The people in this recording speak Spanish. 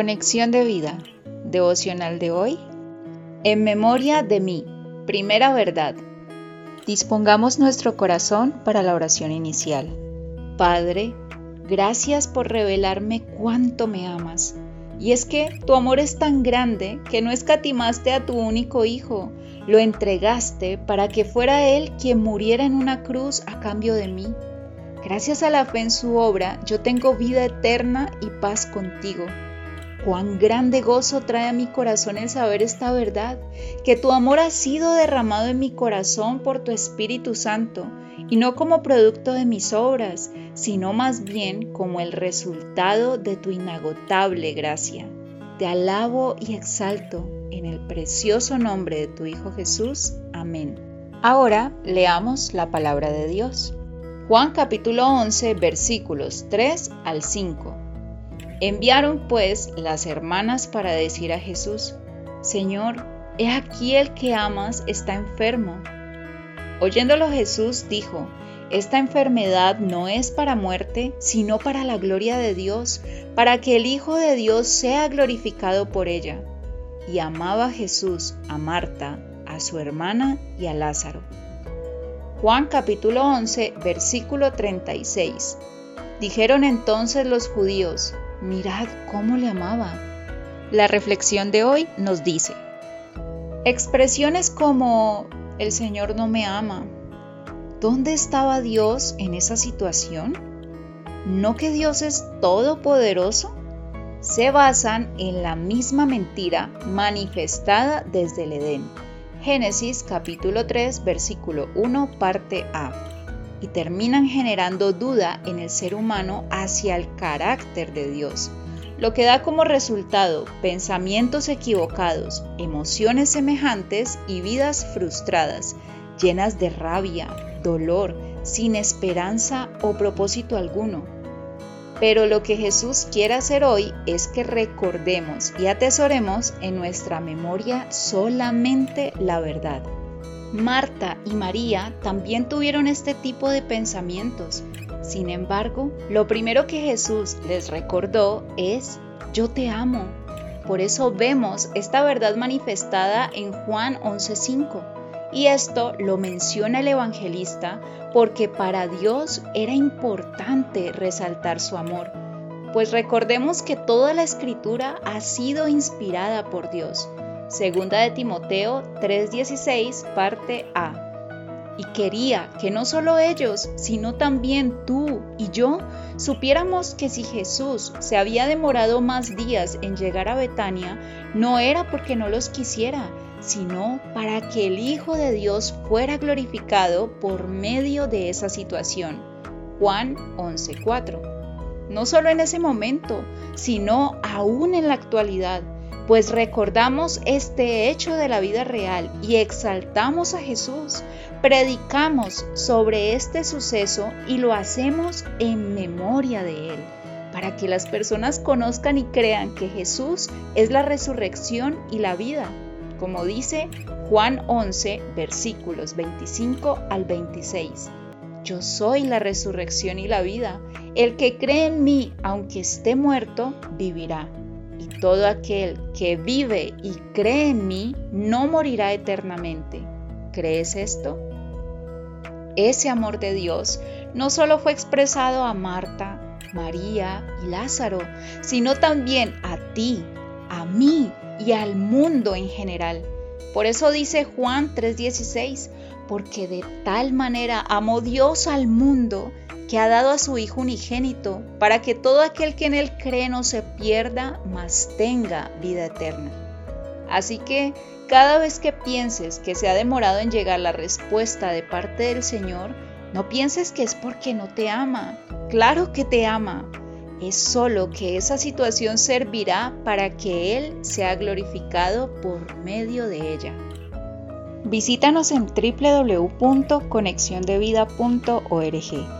Conexión de vida, devocional de hoy. En memoria de mí, primera verdad. Dispongamos nuestro corazón para la oración inicial. Padre, gracias por revelarme cuánto me amas. Y es que tu amor es tan grande que no escatimaste a tu único hijo, lo entregaste para que fuera Él quien muriera en una cruz a cambio de mí. Gracias a la fe en su obra, yo tengo vida eterna y paz contigo. Cuán grande gozo trae a mi corazón el saber esta verdad, que tu amor ha sido derramado en mi corazón por tu Espíritu Santo, y no como producto de mis obras, sino más bien como el resultado de tu inagotable gracia. Te alabo y exalto en el precioso nombre de tu Hijo Jesús. Amén. Ahora leamos la palabra de Dios. Juan capítulo 11 versículos 3 al 5. Enviaron pues las hermanas para decir a Jesús, Señor, he aquí el que amas está enfermo. Oyéndolo Jesús dijo, esta enfermedad no es para muerte, sino para la gloria de Dios, para que el Hijo de Dios sea glorificado por ella. Y amaba Jesús a Marta, a su hermana y a Lázaro. Juan capítulo 11, versículo 36. Dijeron entonces los judíos, mirad cómo le amaba. La reflexión de hoy nos dice, expresiones como, el Señor no me ama. ¿Dónde estaba Dios en esa situación? ¿No que Dios es todopoderoso? Se basan en la misma mentira manifestada desde el Edén Génesis capítulo 3 versículo 1 parte A y terminan generando duda en el ser humano hacia el carácter de Dios, lo que da como resultado pensamientos equivocados, emociones semejantes y vidas frustradas, llenas de rabia, dolor, sin esperanza o propósito alguno. Pero lo que Jesús quiere hacer hoy es que recordemos y atesoremos en nuestra memoria solamente la verdad. Marta y María también tuvieron este tipo de pensamientos. Sin embargo, lo primero que Jesús les recordó es, yo te amo. Por eso vemos esta verdad manifestada en Juan 11.5 y esto lo menciona el evangelista porque para Dios era importante resaltar su amor, pues recordemos que toda la escritura ha sido inspirada por Dios. Segunda de Timoteo 3:16, parte A. Y quería que no solo ellos, sino también tú y yo supiéramos que si Jesús se había demorado más días en llegar a Betania, no era porque no los quisiera, sino para que el Hijo de Dios fuera glorificado por medio de esa situación. Juan 11:4. No solo en ese momento, sino aún en la actualidad, pues recordamos este hecho de la vida real y exaltamos a Jesús, predicamos sobre este suceso y lo hacemos en memoria de Él, para que las personas conozcan y crean que Jesús es la resurrección y la vida como dice Juan 11, versículos 25 al 26. Yo soy la resurrección y la vida. El que cree en mí, aunque esté muerto, vivirá. Y todo aquel que vive y cree en mí, no morirá eternamente. ¿Crees esto? Ese amor de Dios no solo fue expresado a Marta, María y Lázaro, sino también a ti, a mí y al mundo en general. Por eso dice Juan 3:16, porque de tal manera amó Dios al mundo que ha dado a su Hijo unigénito, para que todo aquel que en él cree no se pierda, mas tenga vida eterna. Así que cada vez que pienses que se ha demorado en llegar la respuesta de parte del Señor, no pienses que es porque no te ama. Claro que te ama, es solo que esa situación servirá para que Él sea glorificado por medio de ella. Visítanos en www.conexiondevida.org.